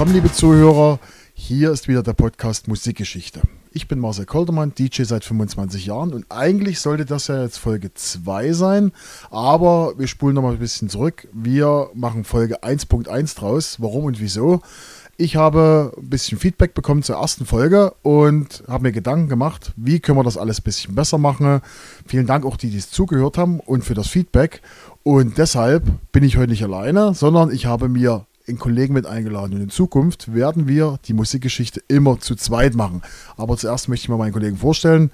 Willkommen, liebe Zuhörer. Hier ist wieder der Podcast Musikgeschichte. Ich bin Marcel Koldermann, DJ seit 25 Jahren und eigentlich sollte das ja jetzt Folge 2 sein, aber wir spulen noch mal ein bisschen zurück. Wir machen Folge 1.1 draus. Warum und wieso? Ich habe ein bisschen Feedback bekommen zur ersten Folge und habe mir Gedanken gemacht, wie können wir das alles ein bisschen besser machen. Vielen Dank auch die, die es zugehört haben und für das Feedback. Und deshalb bin ich heute nicht alleine, sondern ich habe mir einen Kollegen mit eingeladen. Und in Zukunft werden wir die Musikgeschichte immer zu zweit machen. Aber zuerst möchte ich mal meinen Kollegen vorstellen.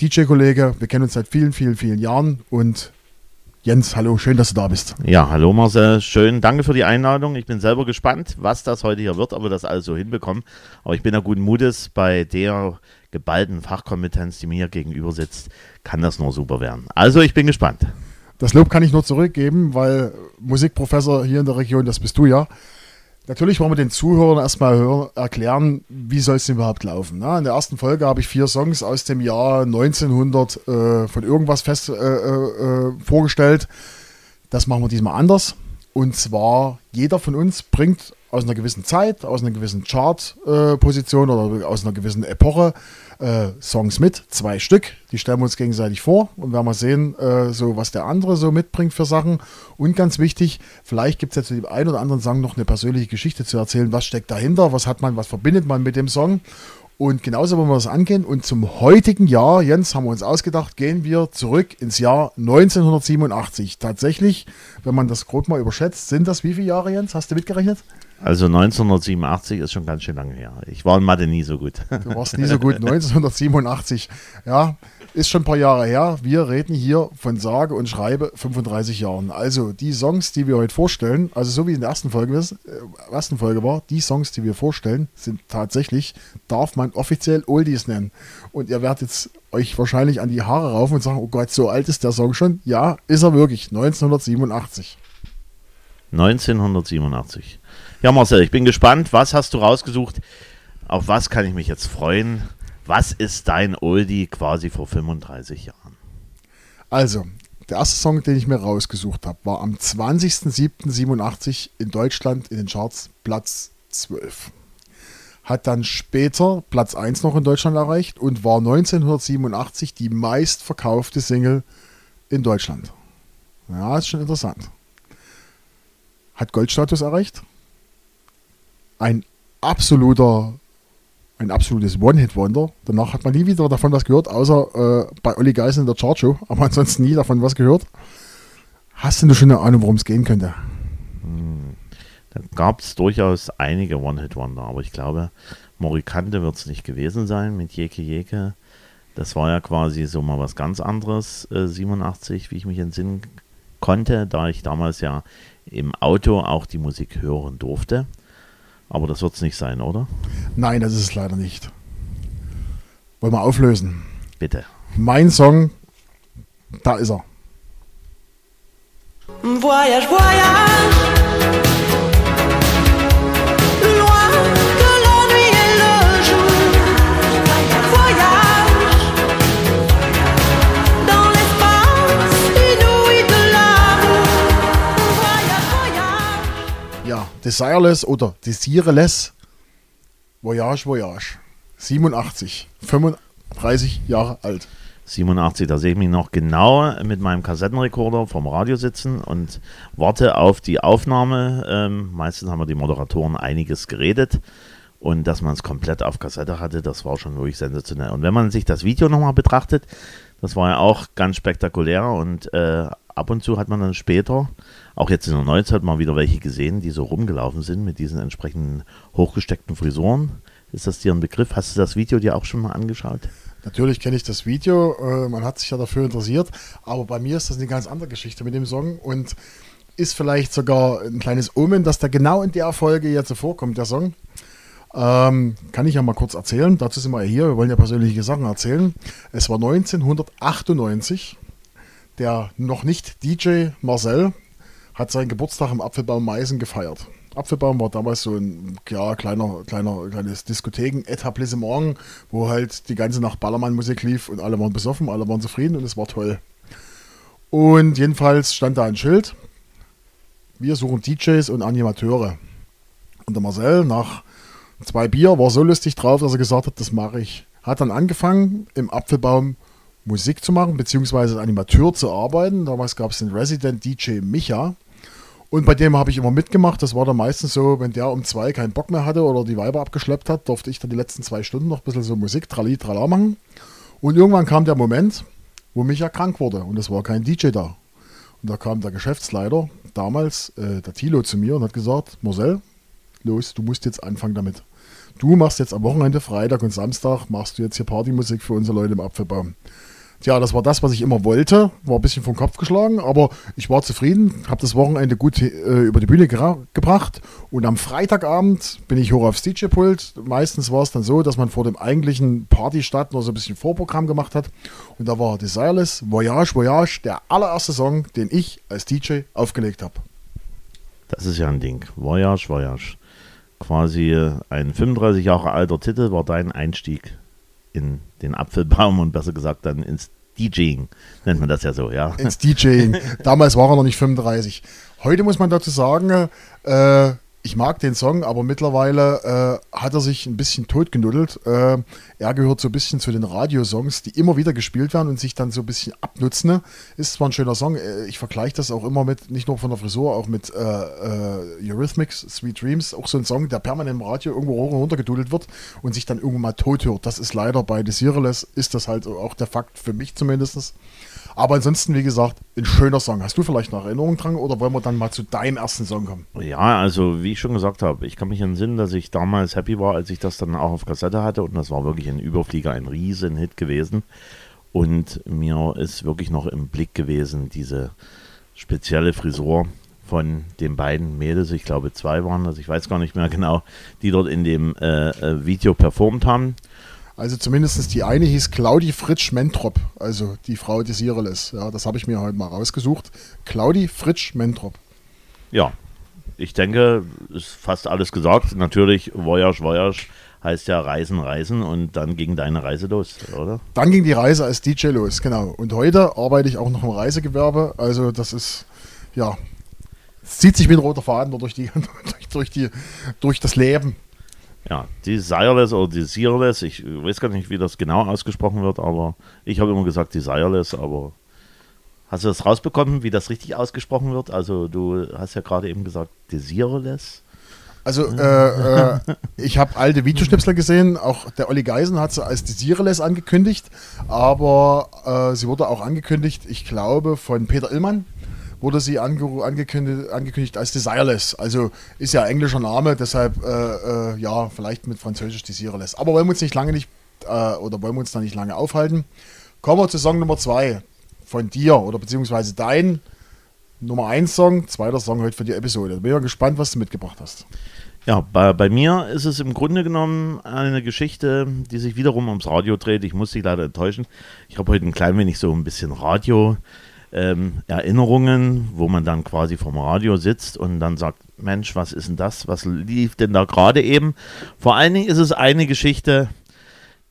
DJ-Kollege, wir kennen uns seit vielen, vielen, vielen Jahren und Jens, hallo, schön, dass du da bist. Ja, hallo Marcel, schön, danke für die Einladung. Ich bin selber gespannt, was das heute hier wird, ob wir das alles so hinbekommen. Aber ich bin ja guten Mutes, bei der geballten Fachkompetenz, die mir hier gegenüber sitzt, kann das nur super werden. Also ich bin gespannt. Das Lob kann ich nur zurückgeben, weil Musikprofessor hier in der Region, das bist du ja. Natürlich wollen wir den Zuhörern erstmal hören, erklären, wie soll es denn überhaupt laufen. Na, in der ersten Folge habe ich vier Songs aus dem Jahr 1900 äh, von irgendwas fest äh, äh, vorgestellt. Das machen wir diesmal anders. Und zwar, jeder von uns bringt aus einer gewissen Zeit, aus einer gewissen Chart-Position oder aus einer gewissen Epoche äh, Songs mit, zwei Stück. Die stellen wir uns gegenseitig vor und werden mal sehen, äh, so was der andere so mitbringt für Sachen. Und ganz wichtig, vielleicht gibt es ja zu dem einen oder anderen Song noch eine persönliche Geschichte zu erzählen. Was steckt dahinter? Was hat man, was verbindet man mit dem Song? Und genauso wollen wir das angehen. Und zum heutigen Jahr, Jens, haben wir uns ausgedacht, gehen wir zurück ins Jahr 1987. Tatsächlich, wenn man das grob mal überschätzt, sind das wie viele Jahre, Jens? Hast du mitgerechnet? Also 1987 ist schon ganz schön lange her. Ich war in Mathe nie so gut. Du warst nie so gut. 1987, ja, ist schon ein paar Jahre her. Wir reden hier von sage und schreibe 35 Jahren. Also die Songs, die wir heute vorstellen, also so wie in der ersten Folge, äh, ersten Folge war, die Songs, die wir vorstellen, sind tatsächlich, darf man offiziell Oldies nennen. Und ihr werdet jetzt euch wahrscheinlich an die Haare raufen und sagen, oh Gott, so alt ist der Song schon. Ja, ist er wirklich. 1987. 1987. Ja, Marcel, ich bin gespannt. Was hast du rausgesucht? Auf was kann ich mich jetzt freuen? Was ist dein Oldie quasi vor 35 Jahren? Also, der erste Song, den ich mir rausgesucht habe, war am 20.07.87 in Deutschland in den Charts Platz 12. Hat dann später Platz 1 noch in Deutschland erreicht und war 1987 die meistverkaufte Single in Deutschland. Ja, ist schon interessant. Hat Goldstatus erreicht. Ein absoluter ein absolutes One-Hit-Wonder. Danach hat man nie wieder davon was gehört, außer äh, bei Olli Geisen in der Chartshow, aber ansonsten nie davon was gehört. Hast du schon eine Ahnung, worum es gehen könnte? Da gab es durchaus einige One-Hit-Wonder, aber ich glaube, Morikante wird es nicht gewesen sein mit Jeke Jeke. Das war ja quasi so mal was ganz anderes, äh, 87, wie ich mich entsinnen konnte, da ich damals ja im Auto auch die Musik hören durfte. Aber das wird es nicht sein, oder? Nein, das ist es leider nicht. Wollen wir auflösen? Bitte. Mein Song, da ist er. Voyage, voyage. Desireless oder Desireless Voyage Voyage. 87, 35 Jahre alt. 87, da sehe ich mich noch genau mit meinem Kassettenrekorder vom Radio sitzen und warte auf die Aufnahme. Ähm, meistens haben wir die Moderatoren einiges geredet und dass man es komplett auf Kassette hatte, das war schon wirklich sensationell. Und wenn man sich das Video nochmal betrachtet, das war ja auch ganz spektakulär und äh, ab und zu hat man dann später, auch jetzt in der Neuzeit, mal wieder welche gesehen, die so rumgelaufen sind mit diesen entsprechenden hochgesteckten Frisuren. Ist das dir ein Begriff? Hast du das Video dir auch schon mal angeschaut? Natürlich kenne ich das Video, äh, man hat sich ja dafür interessiert, aber bei mir ist das eine ganz andere Geschichte mit dem Song und ist vielleicht sogar ein kleines Omen, dass da genau in der Folge jetzt vorkommt, der Song. Ähm, kann ich ja mal kurz erzählen. Dazu sind wir hier. Wir wollen ja persönliche Sachen erzählen. Es war 1998. Der noch nicht DJ Marcel hat seinen Geburtstag im Apfelbaum Meißen gefeiert. Apfelbaum war damals so ein ja, kleiner, kleiner, kleines Diskotheken-Etablissement, wo halt die ganze Nacht Ballermann-Musik lief und alle waren besoffen, alle waren zufrieden und es war toll. Und jedenfalls stand da ein Schild: Wir suchen DJs und Animateure. Und der Marcel nach zwei Bier war so lustig drauf, dass er gesagt hat, das mache ich. Hat dann angefangen, im Apfelbaum Musik zu machen, beziehungsweise als Animateur zu arbeiten. Damals gab es den Resident DJ Micha. Und bei dem habe ich immer mitgemacht. Das war dann meistens so, wenn der um zwei keinen Bock mehr hatte oder die Weiber abgeschleppt hat, durfte ich dann die letzten zwei Stunden noch ein bisschen so Musik, Trali, Trala machen. Und irgendwann kam der Moment, wo Micha krank wurde und es war kein DJ da. Und da kam der Geschäftsleiter, damals äh, der Tilo, zu mir und hat gesagt, Marcel, los, du musst jetzt anfangen damit. Du machst jetzt am Wochenende, Freitag und Samstag, machst du jetzt hier Partymusik für unsere Leute im Apfelbaum. Tja, das war das, was ich immer wollte. War ein bisschen vom Kopf geschlagen, aber ich war zufrieden, habe das Wochenende gut äh, über die Bühne gebracht und am Freitagabend bin ich hoch aufs DJ-Pult. Meistens war es dann so, dass man vor dem eigentlichen Partystart noch so ein bisschen Vorprogramm gemacht hat und da war Desireless, Voyage, Voyage, der allererste Song, den ich als DJ aufgelegt habe. Das ist ja ein Ding. Voyage, Voyage. Quasi ein 35 Jahre alter Titel war dein Einstieg in den Apfelbaum und besser gesagt dann ins DJing, nennt man das ja so, ja. Ins DJing. Damals war er noch nicht 35. Heute muss man dazu sagen, äh, ich mag den Song, aber mittlerweile äh, hat er sich ein bisschen totgenuddelt. Äh, er gehört so ein bisschen zu den Radiosongs, die immer wieder gespielt werden und sich dann so ein bisschen abnutzen. Ist zwar ein schöner Song, äh, ich vergleiche das auch immer mit, nicht nur von der Frisur, auch mit äh, äh, Eurythmics, Sweet Dreams, auch so ein Song, der permanent im Radio irgendwo hoch und runter gedudelt wird und sich dann irgendwann mal tot hört. Das ist leider bei Desireless, ist das halt auch der Fakt für mich zumindest. Aber ansonsten, wie gesagt, ein schöner Song. Hast du vielleicht noch Erinnerungen dran oder wollen wir dann mal zu deinem ersten Song kommen? Ja, also wie ich schon gesagt habe, ich kann mich entsinnen, dass ich damals happy war, als ich das dann auch auf Kassette hatte und das war wirklich ein Überflieger, ein riesen Hit gewesen. Und mir ist wirklich noch im Blick gewesen, diese spezielle Frisur von den beiden Mädels, ich glaube zwei waren das, ich weiß gar nicht mehr genau, die dort in dem äh, äh Video performt haben. Also zumindest die eine hieß Claudi Fritsch Mentrop, also die Frau des Ireles. Ja, das habe ich mir heute mal rausgesucht. Claudi Fritsch Mentrop. Ja, ich denke, ist fast alles gesagt. Natürlich, Voyage, Voyage heißt ja Reisen, Reisen und dann ging deine Reise los, oder? Dann ging die Reise als DJ los, genau. Und heute arbeite ich auch noch im Reisegewerbe. Also das ist, ja, zieht sich wie ein roter Faden durch, die, durch, die, durch das Leben. Ja, Desireless oder Desireless, ich weiß gar nicht, wie das genau ausgesprochen wird, aber ich habe immer gesagt Desireless, aber hast du das rausbekommen, wie das richtig ausgesprochen wird? Also du hast ja gerade eben gesagt Desireless. Also äh, äh, ich habe alte Videoschnipsel gesehen, auch der Olli Geisen hat sie als Desireless angekündigt, aber äh, sie wurde auch angekündigt, ich glaube, von Peter Illmann wurde sie ange angekündigt, angekündigt, als Desireless. Also ist ja englischer Name, deshalb äh, äh, ja, vielleicht mit Französisch Desireless. Aber wollen wir uns nicht lange nicht äh, oder wollen wir uns da nicht lange aufhalten. Kommen wir zu Song Nummer 2 von dir oder beziehungsweise dein Nummer 1 Song, zweiter Song heute für die Episode. Bin ja gespannt, was du mitgebracht hast. Ja, bei, bei mir ist es im Grunde genommen eine Geschichte, die sich wiederum ums Radio dreht. Ich muss dich leider enttäuschen. Ich habe heute ein klein wenig so ein bisschen Radio ähm, Erinnerungen, wo man dann quasi vom Radio sitzt und dann sagt, Mensch, was ist denn das? Was lief denn da gerade eben? Vor allen Dingen ist es eine Geschichte,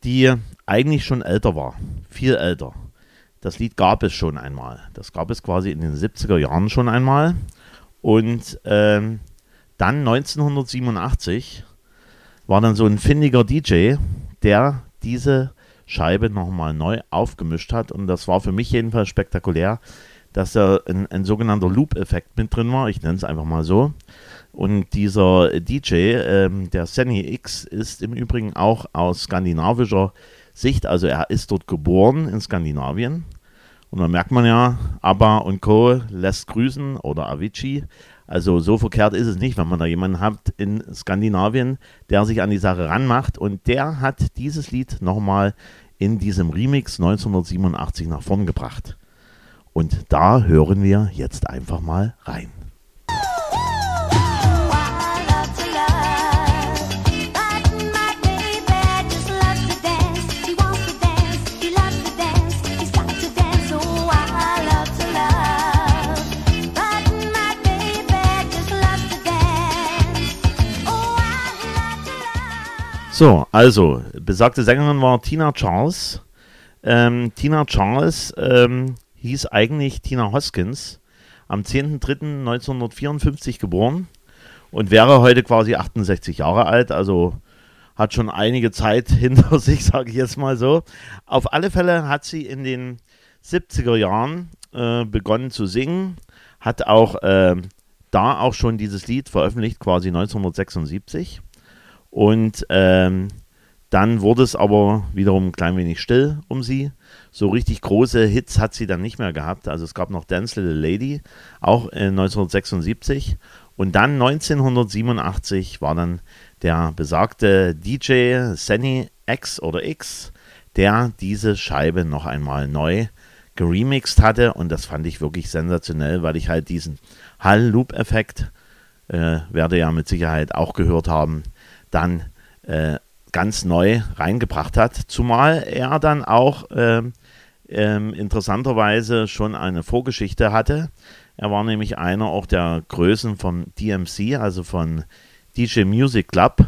die eigentlich schon älter war, viel älter. Das Lied gab es schon einmal. Das gab es quasi in den 70er Jahren schon einmal. Und ähm, dann 1987 war dann so ein findiger DJ, der diese Scheibe nochmal neu aufgemischt hat. Und das war für mich jedenfalls spektakulär, dass da ein, ein sogenannter Loop-Effekt mit drin war. Ich nenne es einfach mal so. Und dieser DJ, ähm, der Sunny X, ist im Übrigen auch aus skandinavischer Sicht, also er ist dort geboren in Skandinavien. Und da merkt man ja, ABBA und Co. lässt grüßen oder Avicii. Also so verkehrt ist es nicht, wenn man da jemanden hat in Skandinavien, der sich an die Sache ranmacht. Und der hat dieses Lied nochmal in diesem Remix 1987 nach vorn gebracht. Und da hören wir jetzt einfach mal rein. So, also, besagte Sängerin war Tina Charles. Ähm, Tina Charles ähm, hieß eigentlich Tina Hoskins, am 10.03.1954 geboren und wäre heute quasi 68 Jahre alt, also hat schon einige Zeit hinter sich, sage ich jetzt mal so. Auf alle Fälle hat sie in den 70er Jahren äh, begonnen zu singen, hat auch äh, da auch schon dieses Lied veröffentlicht, quasi 1976. Und ähm, dann wurde es aber wiederum ein klein wenig still um sie. So richtig große Hits hat sie dann nicht mehr gehabt. Also es gab noch Dance Little Lady, auch äh, 1976. Und dann 1987 war dann der besagte DJ Senny X oder X, der diese Scheibe noch einmal neu geremixed hatte. Und das fand ich wirklich sensationell, weil ich halt diesen Hall-Loop-Effekt, äh, werde ja mit Sicherheit auch gehört haben, dann äh, ganz neu reingebracht hat. Zumal er dann auch äh, interessanterweise schon eine Vorgeschichte hatte. Er war nämlich einer auch der Größen vom DMC, also von DJ Music Club,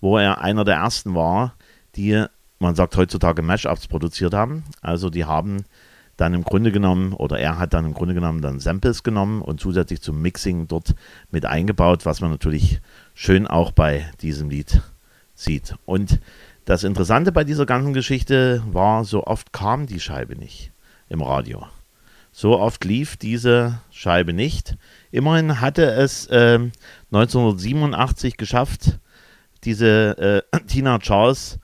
wo er einer der ersten war, die, man sagt heutzutage, Mashups produziert haben. Also die haben dann im Grunde genommen, oder er hat dann im Grunde genommen dann Samples genommen und zusätzlich zum Mixing dort mit eingebaut, was man natürlich schön auch bei diesem Lied sieht. Und das Interessante bei dieser ganzen Geschichte war, so oft kam die Scheibe nicht im Radio. So oft lief diese Scheibe nicht. Immerhin hatte es äh, 1987 geschafft, diese äh, Tina Charles,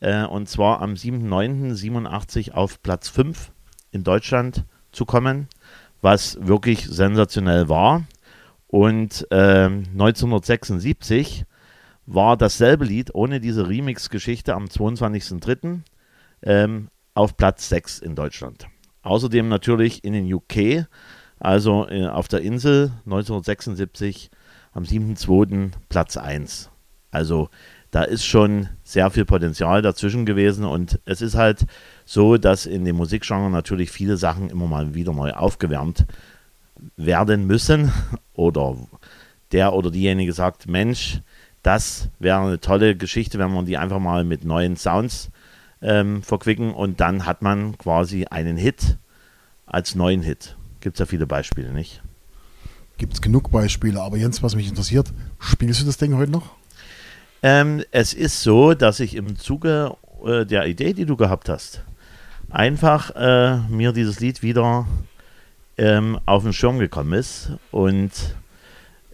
äh, und zwar am 7.9.87 auf Platz 5 in Deutschland zu kommen, was wirklich sensationell war. Und 1976 ähm, war dasselbe Lied ohne diese Remix-Geschichte am 22.03. Ähm, auf Platz 6 in Deutschland. Außerdem natürlich in den UK, also äh, auf der Insel 1976 am 7.2. Platz 1. Also da ist schon sehr viel Potenzial dazwischen gewesen und es ist halt so, dass in dem Musikgenre natürlich viele Sachen immer mal wieder neu aufgewärmt werden müssen oder der oder diejenige sagt, Mensch, das wäre eine tolle Geschichte, wenn man die einfach mal mit neuen Sounds ähm, verquicken und dann hat man quasi einen Hit als neuen Hit. Gibt es ja viele Beispiele, nicht? Gibt es genug Beispiele, aber Jens, was mich interessiert, spielst du das Ding heute noch? Ähm, es ist so, dass ich im Zuge äh, der Idee, die du gehabt hast, einfach äh, mir dieses Lied wieder ähm, auf den Schirm gekommen ist und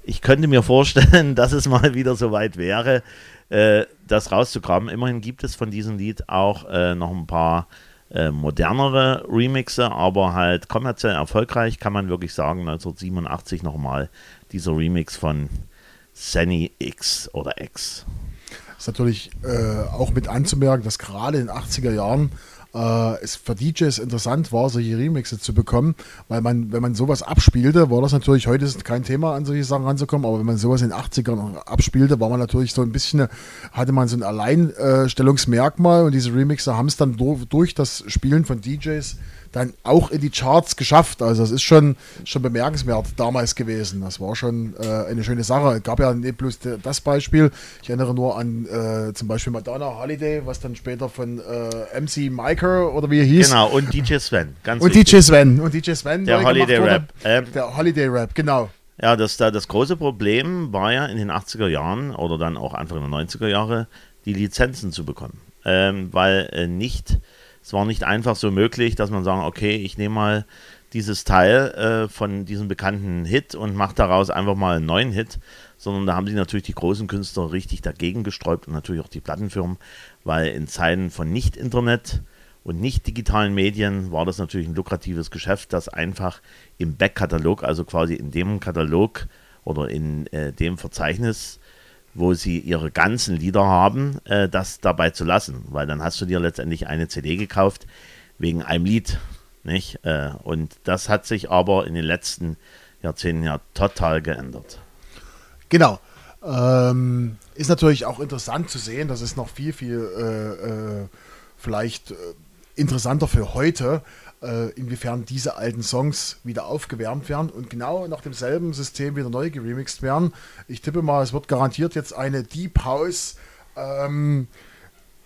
ich könnte mir vorstellen, dass es mal wieder so weit wäre, äh, das rauszukramen. Immerhin gibt es von diesem Lied auch äh, noch ein paar äh, modernere Remixe, aber halt kommerziell erfolgreich, kann man wirklich sagen. 1987 nochmal dieser Remix von Sunny X oder X. Ist natürlich äh, auch mit anzumerken, dass gerade in den 80er Jahren äh, es für DJs interessant war, solche Remixe zu bekommen, weil man, wenn man sowas abspielte, war das natürlich, heute ist kein Thema, an solche Sachen ranzukommen, aber wenn man sowas in den 80ern abspielte, war man natürlich so ein bisschen, hatte man so ein Alleinstellungsmerkmal und diese Remixe haben es dann durch, durch das Spielen von DJs dann auch in die Charts geschafft. Also das ist schon, schon bemerkenswert damals gewesen. Das war schon äh, eine schöne Sache. Es gab ja nicht bloß das Beispiel. Ich erinnere nur an äh, zum Beispiel Madonna Holiday, was dann später von äh, MC Miker oder wie er hieß. Genau, und DJ Sven. Ganz und wichtig. DJ Sven. Und DJ Sven. Der Holiday Rap. Ähm, der Holiday Rap, genau. Ja, das, das große Problem war ja in den 80er Jahren oder dann auch Anfang der 90er Jahre, die Lizenzen zu bekommen. Ähm, weil äh, nicht es war nicht einfach so möglich, dass man sagen, okay, ich nehme mal dieses Teil äh, von diesem bekannten Hit und mache daraus einfach mal einen neuen Hit, sondern da haben sich natürlich die großen Künstler richtig dagegen gesträubt und natürlich auch die Plattenfirmen, weil in Zeiten von Nicht-Internet und nicht digitalen Medien war das natürlich ein lukratives Geschäft, das einfach im Backkatalog, also quasi in dem Katalog oder in äh, dem Verzeichnis wo sie ihre ganzen Lieder haben, äh, das dabei zu lassen, weil dann hast du dir letztendlich eine CD gekauft wegen einem Lied, nicht? Äh, und das hat sich aber in den letzten Jahrzehnten ja total geändert. Genau. Ähm, ist natürlich auch interessant zu sehen, das ist noch viel, viel äh, äh vielleicht äh, interessanter für heute, inwiefern diese alten Songs wieder aufgewärmt werden und genau nach demselben System wieder neu geremixed werden. Ich tippe mal, es wird garantiert jetzt eine Deep House ähm,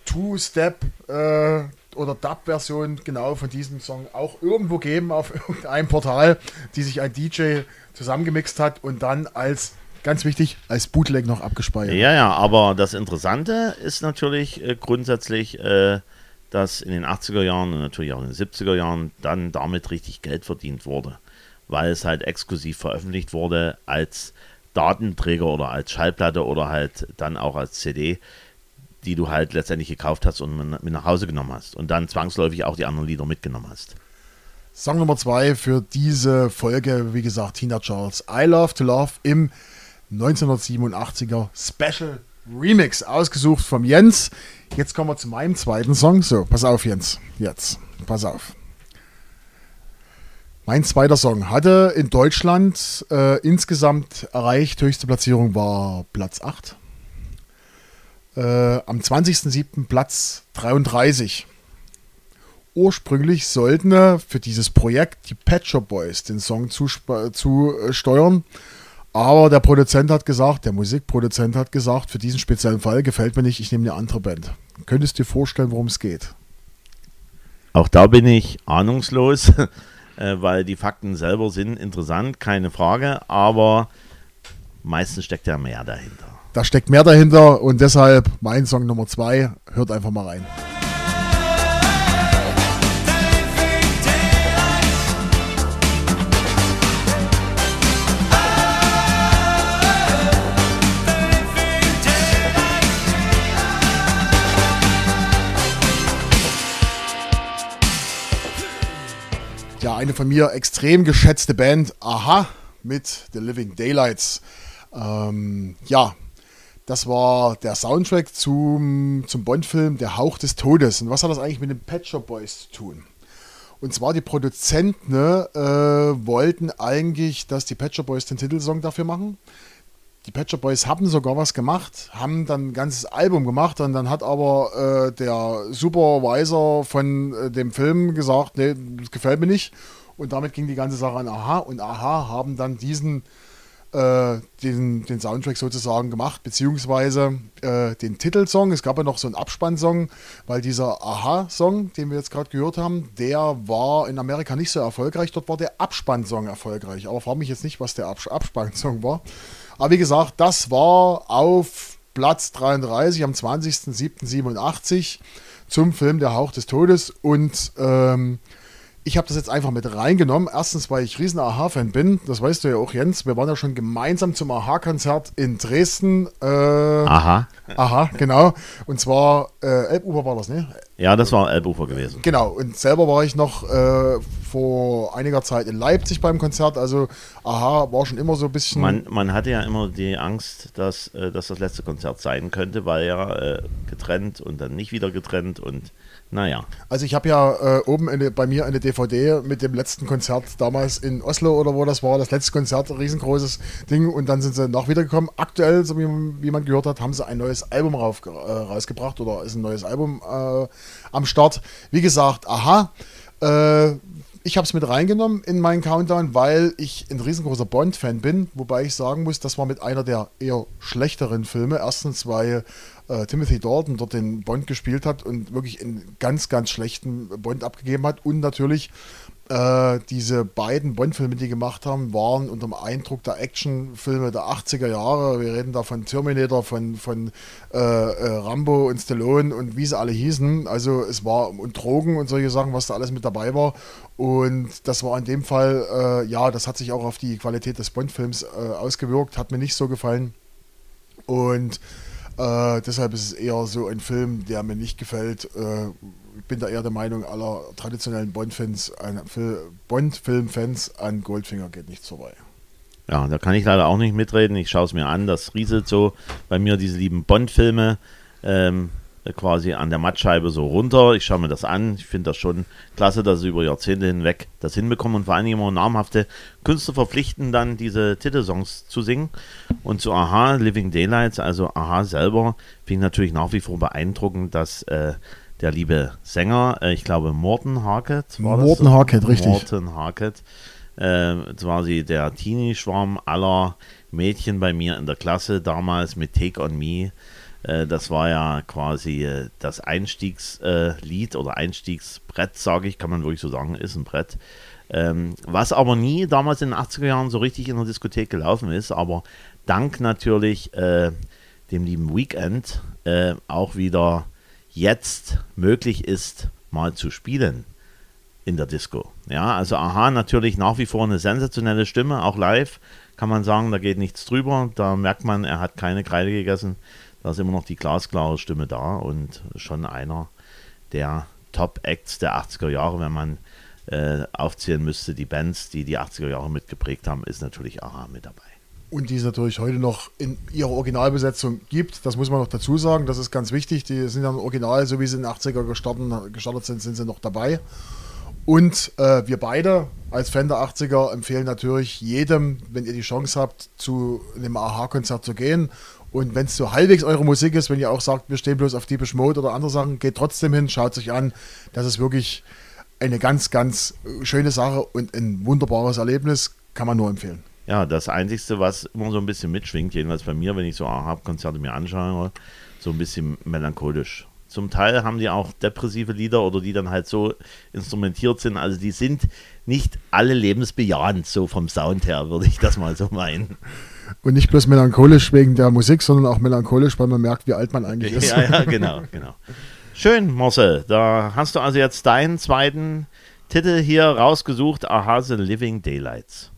Two-Step äh, oder Dub-Version genau von diesem Song auch irgendwo geben auf irgendeinem Portal, die sich ein DJ zusammengemixt hat und dann als ganz wichtig, als Bootleg noch abgespeichert. Ja, ja, aber das Interessante ist natürlich äh, grundsätzlich, äh, dass in den 80er Jahren und natürlich auch in den 70er Jahren dann damit richtig Geld verdient wurde, weil es halt exklusiv veröffentlicht wurde als Datenträger oder als Schallplatte oder halt dann auch als CD, die du halt letztendlich gekauft hast und mit nach Hause genommen hast und dann zwangsläufig auch die anderen Lieder mitgenommen hast. Song Nummer zwei für diese Folge, wie gesagt, Tina Charles. I Love to Love im 1987er Special Remix, ausgesucht vom Jens. Jetzt kommen wir zu meinem zweiten Song. So, pass auf, Jens. Jetzt, pass auf. Mein zweiter Song hatte in Deutschland äh, insgesamt erreicht, höchste Platzierung war Platz 8. Äh, am 20.07. Platz 33 ursprünglich sollten für dieses Projekt die Shop Boys den Song zusteuern. Zu, aber der Produzent hat gesagt, der Musikproduzent hat gesagt, für diesen speziellen Fall gefällt mir nicht, ich nehme eine andere Band. Könntest du dir vorstellen, worum es geht? Auch da bin ich ahnungslos, äh, weil die Fakten selber sind interessant, keine Frage, aber meistens steckt ja mehr dahinter. Da steckt mehr dahinter und deshalb mein Song Nummer zwei, hört einfach mal rein. Ja, eine von mir extrem geschätzte Band, Aha, mit The Living Daylights. Ähm, ja, das war der Soundtrack zum, zum Bond-Film Der Hauch des Todes. Und was hat das eigentlich mit den Shop Boys zu tun? Und zwar die Produzenten ne, äh, wollten eigentlich, dass die Shop Boys den Titelsong dafür machen die Pet Shop Boys haben sogar was gemacht, haben dann ein ganzes Album gemacht und dann hat aber äh, der Supervisor von äh, dem Film gesagt, nee, das gefällt mir nicht. Und damit ging die ganze Sache an Aha und Aha haben dann diesen, äh, den, den Soundtrack sozusagen gemacht, beziehungsweise äh, den Titelsong. Es gab ja noch so einen Abspannsong, weil dieser Aha-Song, den wir jetzt gerade gehört haben, der war in Amerika nicht so erfolgreich. Dort war der Abspannsong erfolgreich. Aber frage mich jetzt nicht, was der Abs Abspannsong war. Aber wie gesagt, das war auf Platz 33 am 20.07.87 zum Film Der Hauch des Todes. Und ähm, ich habe das jetzt einfach mit reingenommen. Erstens, weil ich riesen Aha-Fan bin. Das weißt du ja auch, Jens. Wir waren ja schon gemeinsam zum Aha-Konzert in Dresden. Äh, aha. Aha, genau. Und zwar äh, Elbufer war das, ne? Ja, das war Elbufer gewesen. Genau. Und selber war ich noch äh, vor einiger Zeit in Leipzig beim Konzert. Also Aha war schon immer so ein bisschen. Man, man hatte ja immer die Angst, dass, äh, dass das letzte Konzert sein könnte, weil ja äh, getrennt und dann nicht wieder getrennt und naja. Also ich habe ja äh, oben eine, bei mir eine DVD mit dem letzten Konzert damals in Oslo oder wo das war, das letzte Konzert, ein riesengroßes Ding und dann sind sie nach wiedergekommen. Aktuell, so wie, wie man gehört hat, haben sie ein neues Album rauf, äh, rausgebracht oder ist ein neues Album äh, am Start. Wie gesagt, aha, äh, ich habe es mit reingenommen in meinen Countdown, weil ich ein riesengroßer Bond-Fan bin, wobei ich sagen muss, das war mit einer der eher schlechteren Filme. Erstens, weil äh, Timothy Dalton dort den Bond gespielt hat und wirklich einen ganz, ganz schlechten Bond abgegeben hat und natürlich äh, diese beiden Bond-Filme, die gemacht haben, waren unter dem Eindruck der Actionfilme der 80er Jahre. Wir reden da von Terminator, von, von äh, äh, Rambo und Stallone und wie sie alle hießen. Also es war und Drogen und solche Sachen, was da alles mit dabei war. Und das war in dem Fall, äh, ja, das hat sich auch auf die Qualität des Bond-Films äh, ausgewirkt, hat mir nicht so gefallen. Und äh, deshalb ist es eher so ein Film, der mir nicht gefällt. Äh, ich bin da eher der Meinung, aller traditionellen Bond-Fans, Bond-Film-Fans an Goldfinger geht nichts vorbei. Ja, da kann ich leider auch nicht mitreden. Ich schaue es mir an, das rieselt so bei mir, diese lieben Bond-Filme. Ähm, quasi an der Mattscheibe so runter. Ich schaue mir das an. Ich finde das schon klasse, dass sie über Jahrzehnte hinweg das hinbekommen und vor allen Dingen immer namhafte Künstler verpflichten, dann diese Titelsongs zu singen. Und zu Aha, Living Daylights, also Aha selber, finde ich natürlich nach wie vor beeindruckend, dass äh, der liebe Sänger, äh, ich glaube Morten Harkett, war Morten das? Harkett, richtig. Morten Harkett, äh, quasi der Teenie-Schwarm aller Mädchen bei mir in der Klasse damals mit Take on Me äh, das war ja quasi äh, das Einstiegslied oder Einstiegsbrett, sage ich, kann man wirklich so sagen, ist ein Brett Ähm, was aber nie damals in den 80er Jahren so richtig in der Diskothek gelaufen ist, aber dank natürlich äh, dem lieben Weekend äh, auch wieder jetzt möglich ist, mal zu spielen in der Disco. Ja, also Aha natürlich nach wie vor eine sensationelle Stimme, auch live kann man sagen, da geht nichts drüber. Da merkt man, er hat keine Kreide gegessen. Da ist immer noch die glasklare Stimme da und schon einer der Top-Acts der 80er Jahre, wenn man äh, aufzählen müsste, die Bands, die die 80er Jahre mitgeprägt haben, ist natürlich Aha mit dabei. Und die es natürlich heute noch in ihrer Originalbesetzung gibt, das muss man noch dazu sagen, das ist ganz wichtig. Die sind dann original, so wie sie in den 80er gestartet, gestartet sind, sind sie noch dabei. Und äh, wir beide als Fan der 80er empfehlen natürlich jedem, wenn ihr die Chance habt, zu einem Aha-Konzert zu gehen. Und wenn es so halbwegs eure Musik ist, wenn ihr auch sagt, wir stehen bloß auf Deepish Mode oder andere Sachen, geht trotzdem hin, schaut sich an. Das ist wirklich eine ganz, ganz schöne Sache und ein wunderbares Erlebnis. Kann man nur empfehlen. Ja, das Einzige, was immer so ein bisschen mitschwingt, jedenfalls bei mir, wenn ich so Aha-Konzerte mir anschaue, so ein bisschen melancholisch. Zum Teil haben die auch depressive Lieder oder die dann halt so instrumentiert sind. Also die sind nicht alle lebensbejahend, so vom Sound her, würde ich das mal so meinen. Und nicht bloß melancholisch wegen der Musik, sondern auch melancholisch, weil man merkt, wie alt man eigentlich ist. Ja, ja, genau, genau. Schön, Marcel. Da hast du also jetzt deinen zweiten Titel hier rausgesucht, Aha, The Living Daylights.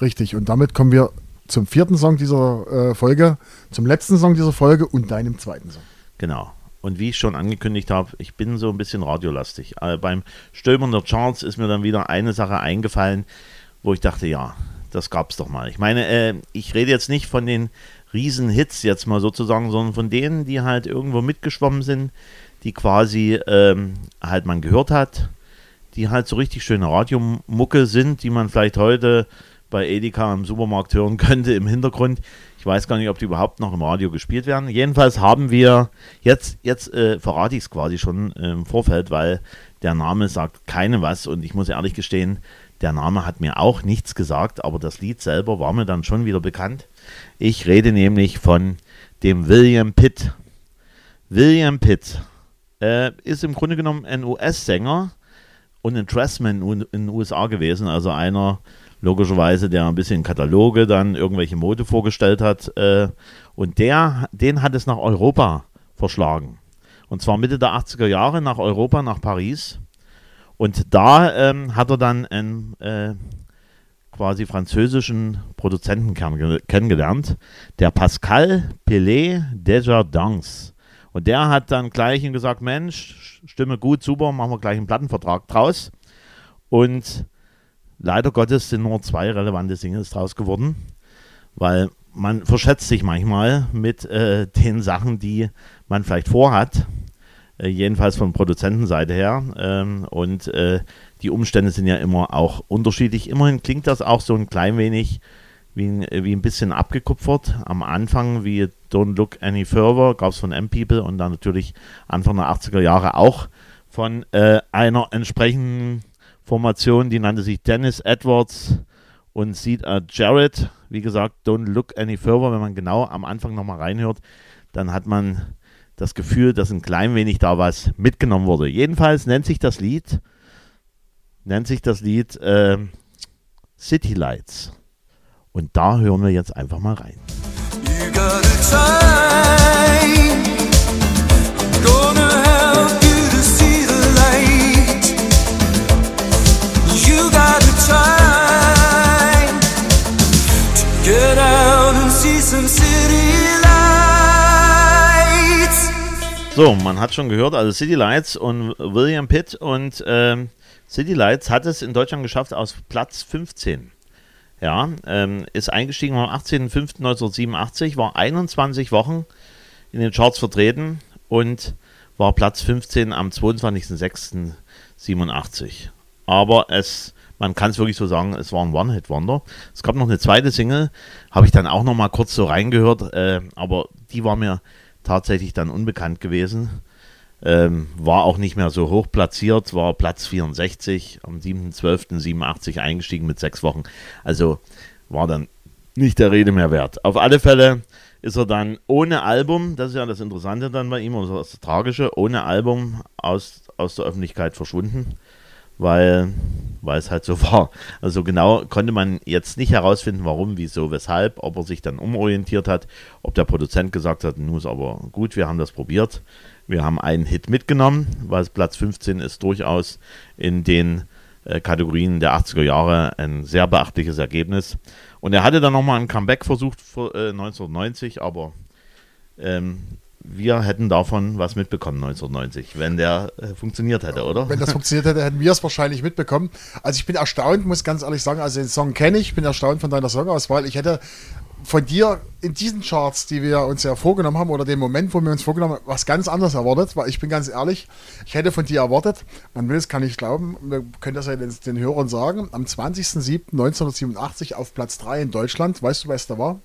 Richtig, und damit kommen wir zum vierten Song dieser äh, Folge, zum letzten Song dieser Folge und deinem zweiten Song. Genau. Und wie ich schon angekündigt habe, ich bin so ein bisschen radiolastig. Äh, beim Stöbern der Charts ist mir dann wieder eine Sache eingefallen, wo ich dachte, ja, das gab es doch mal. Ich meine, äh, ich rede jetzt nicht von den Riesen-Hits jetzt mal sozusagen, sondern von denen, die halt irgendwo mitgeschwommen sind, die quasi ähm, halt man gehört hat, die halt so richtig schöne Radiomucke sind, die man vielleicht heute bei Edeka im Supermarkt hören könnte im Hintergrund. Ich weiß gar nicht, ob die überhaupt noch im Radio gespielt werden. Jedenfalls haben wir, jetzt, jetzt äh, verrate ich es quasi schon im Vorfeld, weil der Name sagt keine was und ich muss ehrlich gestehen, der Name hat mir auch nichts gesagt, aber das Lied selber war mir dann schon wieder bekannt. Ich rede nämlich von dem William Pitt. William Pitt äh, ist im Grunde genommen ein US-Sänger und ein Dressman in den USA gewesen, also einer logischerweise, der ein bisschen Kataloge dann irgendwelche Mode vorgestellt hat. Äh, und der, den hat es nach Europa verschlagen. Und zwar Mitte der 80er Jahre nach Europa, nach Paris. Und da ähm, hat er dann einen äh, quasi französischen Produzenten kennengelernt, der Pascal Pelé Desjardins. Und der hat dann gleich gesagt, Mensch, Stimme gut, super, machen wir gleich einen Plattenvertrag draus. Und Leider Gottes sind nur zwei relevante Singles draus geworden, weil man verschätzt sich manchmal mit äh, den Sachen, die man vielleicht vorhat, äh, jedenfalls von Produzentenseite her. Ähm, und äh, die Umstände sind ja immer auch unterschiedlich. Immerhin klingt das auch so ein klein wenig wie ein, wie ein bisschen abgekupfert. Am Anfang, wie Don't Look Any Further, gab es von M-People und dann natürlich Anfang der 80er Jahre auch von äh, einer entsprechenden Formation, die nannte sich Dennis Edwards und sieht äh, Jared. Wie gesagt, don't look any further. Wenn man genau am Anfang nochmal reinhört, dann hat man das Gefühl, dass ein klein wenig da was mitgenommen wurde. Jedenfalls nennt sich das Lied, nennt sich das Lied äh, City Lights. Und da hören wir jetzt einfach mal rein. You got a So, man hat schon gehört, also City Lights und William Pitt und ähm, City Lights hat es in Deutschland geschafft aus Platz 15. Ja, ähm, ist eingestiegen am 18.05.1987, war 21 Wochen in den Charts vertreten und war Platz 15 am 22.06.87. Aber es, man kann es wirklich so sagen, es war ein One-Hit-Wonder. Es gab noch eine zweite Single, habe ich dann auch noch mal kurz so reingehört, äh, aber die war mir tatsächlich dann unbekannt gewesen. Ähm, war auch nicht mehr so hoch platziert, war Platz 64 am 7.12.87 eingestiegen mit sechs Wochen. Also war dann nicht der Rede mehr wert. Auf alle Fälle ist er dann ohne Album, das ist ja das Interessante dann bei ihm, oder das Tragische, ohne Album aus, aus der Öffentlichkeit verschwunden. Weil, weil es halt so war. Also genau konnte man jetzt nicht herausfinden, warum, wieso, weshalb, ob er sich dann umorientiert hat, ob der Produzent gesagt hat, nun ist aber gut, wir haben das probiert. Wir haben einen Hit mitgenommen, weil Platz 15 ist durchaus in den äh, Kategorien der 80er Jahre ein sehr beachtliches Ergebnis. Und er hatte dann nochmal ein Comeback versucht äh, 1990, aber ähm, wir hätten davon was mitbekommen 1990, wenn der äh, funktioniert hätte, oder? Wenn das funktioniert hätte, hätten wir es wahrscheinlich mitbekommen. Also ich bin erstaunt, muss ganz ehrlich sagen, also den Song kenne ich, bin erstaunt von deiner Songauswahl. Ich hätte von dir in diesen Charts, die wir uns ja vorgenommen haben, oder dem Moment, wo wir uns vorgenommen haben, was ganz anderes erwartet, weil ich bin ganz ehrlich, ich hätte von dir erwartet, man will es, kann ich glauben, wir können das ja den, den Hörern sagen, am 20.07.1987 auf Platz 3 in Deutschland, weißt du, wer es da war?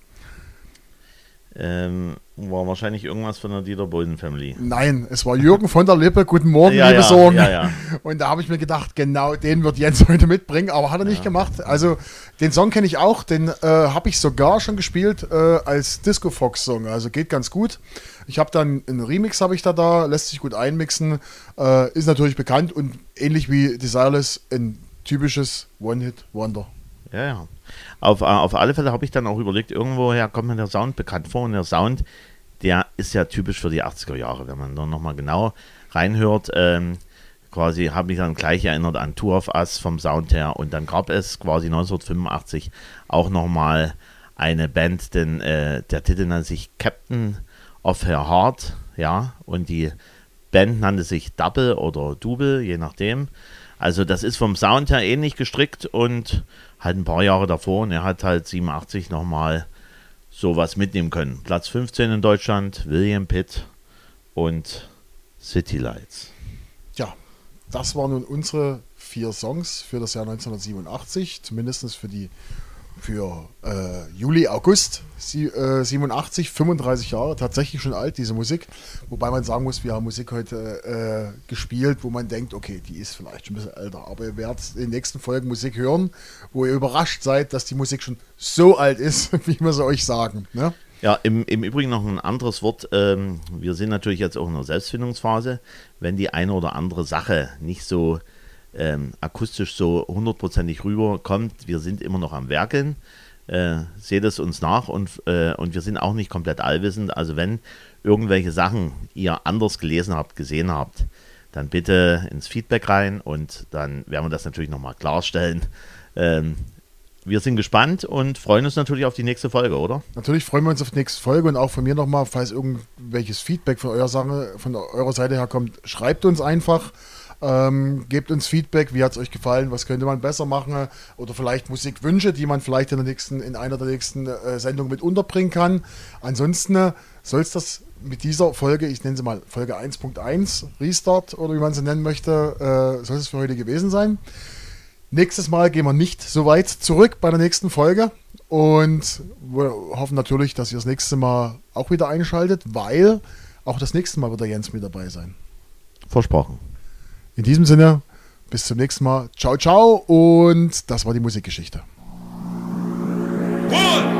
Ähm, war wahrscheinlich irgendwas von der Dieter Bohlen Family. Nein, es war Jürgen von der Lippe. Guten Morgen, Ja, liebe ja, Sorgen. ja. Und da habe ich mir gedacht, genau den wird Jens heute mitbringen, aber hat er nicht gemacht. Also den Song kenne ich auch, den äh, habe ich sogar schon gespielt äh, als Disco Fox Song. Also geht ganz gut. Ich habe dann einen Remix habe ich da da, lässt sich gut einmixen, äh, ist natürlich bekannt und ähnlich wie Desireless ein typisches One-Hit-Wonder. Ja, ja. Auf, äh, auf alle Fälle habe ich dann auch überlegt, irgendwoher kommt mir der Sound bekannt vor. Und der Sound, der ist ja typisch für die 80er Jahre, wenn man da nochmal genau reinhört. Ähm, quasi habe mich dann gleich erinnert an Tour of Us vom Sound her. Und dann gab es quasi 1985 auch nochmal eine Band, denn äh, der Titel nannte sich Captain of Her Heart, ja, und die Band nannte sich Double oder Double, je nachdem. Also das ist vom Sound her ähnlich gestrickt und halt ein paar Jahre davor und er hat halt 87 nochmal sowas mitnehmen können. Platz 15 in Deutschland, William Pitt und City Lights. Ja, das waren nun unsere vier Songs für das Jahr 1987, zumindest für die für äh, Juli, August sie, äh, 87, 35 Jahre, tatsächlich schon alt, diese Musik. Wobei man sagen muss, wir haben Musik heute äh, gespielt, wo man denkt, okay, die ist vielleicht schon ein bisschen älter. Aber ihr werdet in den nächsten Folgen Musik hören, wo ihr überrascht seid, dass die Musik schon so alt ist, wie wir sie euch sagen. Ne? Ja, im, im Übrigen noch ein anderes Wort. Ähm, wir sind natürlich jetzt auch in der Selbstfindungsphase. Wenn die eine oder andere Sache nicht so ähm, akustisch so hundertprozentig rüberkommt, wir sind immer noch am Werkeln. Äh, seht es uns nach und, äh, und wir sind auch nicht komplett allwissend. Also wenn irgendwelche Sachen ihr anders gelesen habt, gesehen habt, dann bitte ins Feedback rein und dann werden wir das natürlich nochmal klarstellen. Ähm, wir sind gespannt und freuen uns natürlich auf die nächste Folge, oder? Natürlich freuen wir uns auf die nächste Folge und auch von mir nochmal, falls irgendwelches Feedback von eurer, Sache, von eurer Seite her kommt, schreibt uns einfach. Ähm, gebt uns Feedback, wie hat es euch gefallen, was könnte man besser machen oder vielleicht Musikwünsche, die man vielleicht in, der nächsten, in einer der nächsten äh, Sendungen mit unterbringen kann. Ansonsten äh, soll es das mit dieser Folge, ich nenne sie mal Folge 1.1 Restart oder wie man sie nennen möchte, äh, soll es für heute gewesen sein. Nächstes Mal gehen wir nicht so weit zurück bei der nächsten Folge und hoffen natürlich, dass ihr das nächste Mal auch wieder einschaltet, weil auch das nächste Mal wird der Jens mit dabei sein. Versprochen. In diesem Sinne, bis zum nächsten Mal. Ciao, ciao und das war die Musikgeschichte. One,